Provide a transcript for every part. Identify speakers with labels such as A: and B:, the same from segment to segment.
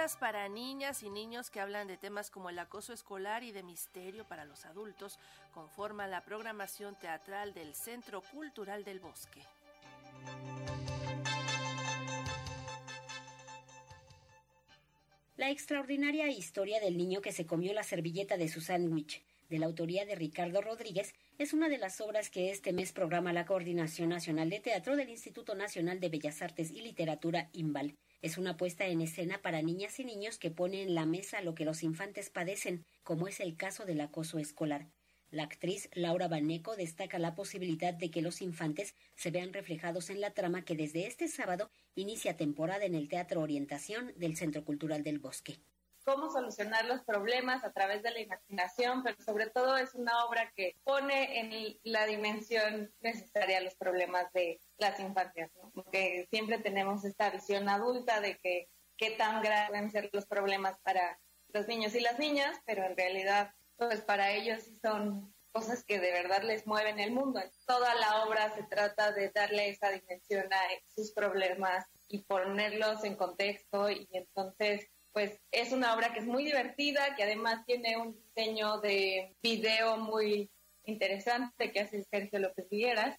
A: para niñas y niños que hablan de temas como el acoso escolar y de misterio para los adultos conforman la programación teatral del Centro Cultural del Bosque.
B: La extraordinaria historia del niño que se comió la servilleta de su sándwich, de la autoría de Ricardo Rodríguez, es una de las obras que este mes programa la Coordinación Nacional de Teatro del Instituto Nacional de Bellas Artes y Literatura, IMBAL. Es una puesta en escena para niñas y niños que pone en la mesa lo que los infantes padecen, como es el caso del acoso escolar. La actriz Laura Baneco destaca la posibilidad de que los infantes se vean reflejados en la trama que desde este sábado inicia temporada en el Teatro Orientación del Centro Cultural del Bosque.
C: Cómo solucionar los problemas a través de la imaginación, pero sobre todo es una obra que pone en la dimensión necesaria los problemas de las infancias, porque siempre tenemos esta visión adulta de que qué tan graves pueden ser los problemas para los niños y las niñas, pero en realidad pues para ellos son cosas que de verdad les mueven el mundo. Toda la obra se trata de darle esa dimensión a sus problemas y ponerlos en contexto y entonces pues es una obra que es muy divertida, que además tiene un diseño de video muy interesante que hace Sergio López Vigueras.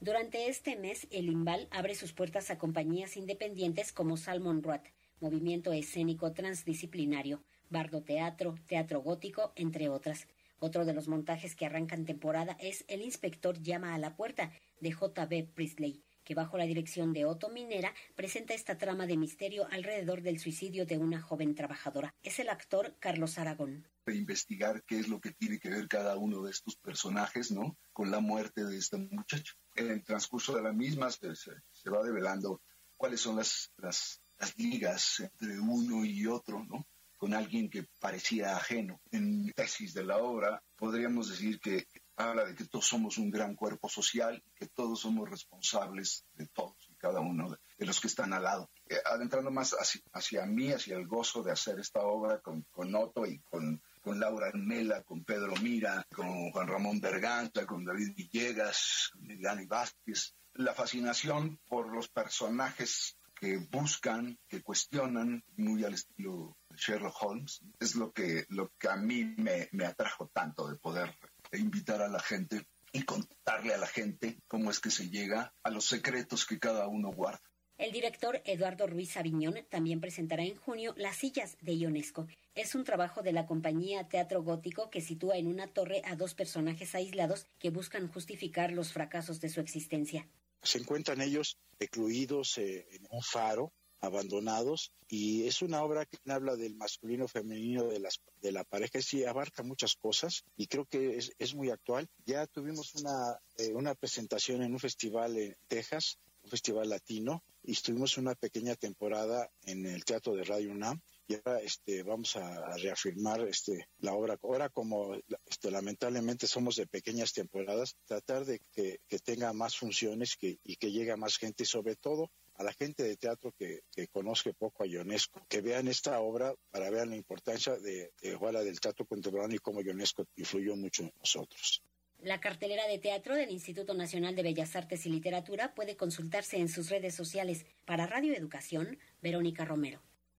B: Durante este mes, el IMBAL abre sus puertas a compañías independientes como Salmon Roat, movimiento escénico transdisciplinario, bardo teatro, teatro gótico, entre otras. Otro de los montajes que arrancan temporada es El inspector llama a la puerta, de J.B. Priestley, que bajo la dirección de Otto Minera presenta esta trama de misterio alrededor del suicidio de una joven trabajadora. Es el actor Carlos Aragón.
D: Investigar qué es lo que tiene que ver cada uno de estos personajes, ¿no? Con la muerte de este muchacho. En el transcurso de la misma se, se va develando cuáles son las, las las ligas entre uno y otro, ¿no? con alguien que parecía ajeno. En tesis de la obra podríamos decir que habla de que todos somos un gran cuerpo social, que todos somos responsables de todos y cada uno de, los que están al lado. Eh, adentrando más hacia, mí, hacia el gozo de hacer esta obra con, con Otto y con, con Laura Armela, con Pedro Mira, con Juan Ramón Berganta, con David Villegas, Dani Vázquez, la fascinación por los personajes que buscan, que cuestionan, muy al estilo Sherlock Holmes, es lo que, lo que a mí me, me atrajo tanto de poder invitar a la gente y contarle a la gente cómo es que se llega a los secretos que cada uno guarda.
B: El director Eduardo Ruiz Aviñón también presentará en junio Las sillas de Ionesco. Es un trabajo de la compañía Teatro Gótico que sitúa en una torre a dos personajes aislados que buscan justificar los fracasos de su existencia
E: se encuentran ellos recluidos eh, en un faro abandonados y es una obra que habla del masculino femenino de las de la pareja sí abarca muchas cosas y creo que es, es muy actual. Ya tuvimos una eh, una presentación en un festival en Texas un festival latino y estuvimos una pequeña temporada en el Teatro de Radio UNAM y ahora este vamos a, reafirmar este la obra. Ahora como este lamentablemente somos de pequeñas temporadas tratar de que, tenga más funciones que, y que llegue a más gente y sobre todo a la gente de teatro que, que poco a Ionesco, que vean esta obra para ver la importancia de, de del teatro contemporáneo y cómo Ionesco influyó mucho en nosotros.
B: La cartelera de teatro del Instituto Nacional de Bellas Artes y Literatura puede consultarse en sus redes sociales. Para Radio Educación, Verónica Romero.